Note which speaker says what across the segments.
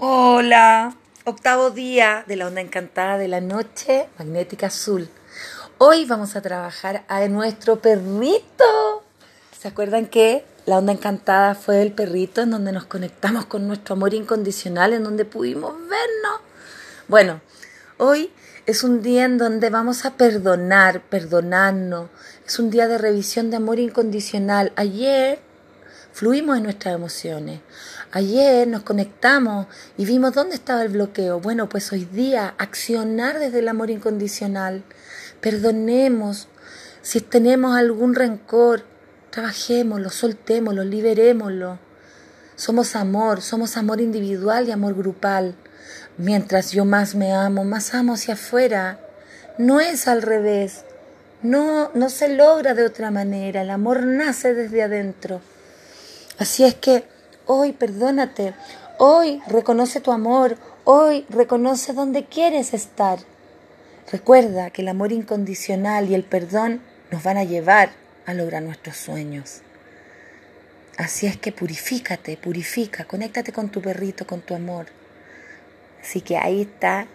Speaker 1: Hola, octavo día de la onda encantada de la noche magnética azul. Hoy vamos a trabajar a nuestro perrito. ¿Se acuerdan que la onda encantada fue el perrito en donde nos conectamos con nuestro amor incondicional, en donde pudimos vernos? Bueno, hoy es un día en donde vamos a perdonar, perdonarnos. Es un día de revisión de amor incondicional. Ayer fluimos en nuestras emociones. Ayer nos conectamos y vimos dónde estaba el bloqueo. Bueno, pues hoy día accionar desde el amor incondicional. Perdonemos. Si tenemos algún rencor, trabajémoslo, soltémoslo, liberémoslo. Somos amor, somos amor individual y amor grupal. Mientras yo más me amo, más amo hacia afuera. No es al revés. No, no se logra de otra manera. El amor nace desde adentro. Así es que hoy perdónate, hoy reconoce tu amor, hoy reconoce dónde quieres estar. Recuerda que el amor incondicional y el perdón nos van a llevar a lograr nuestros sueños. Así es que purifícate, purifica, conéctate con tu perrito, con tu amor. Así que ahí está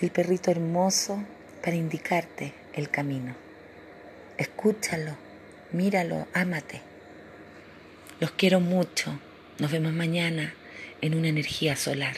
Speaker 1: el perrito hermoso para indicarte el camino. Escúchalo, míralo, ámate. Los quiero mucho. Nos vemos mañana en una energía solar.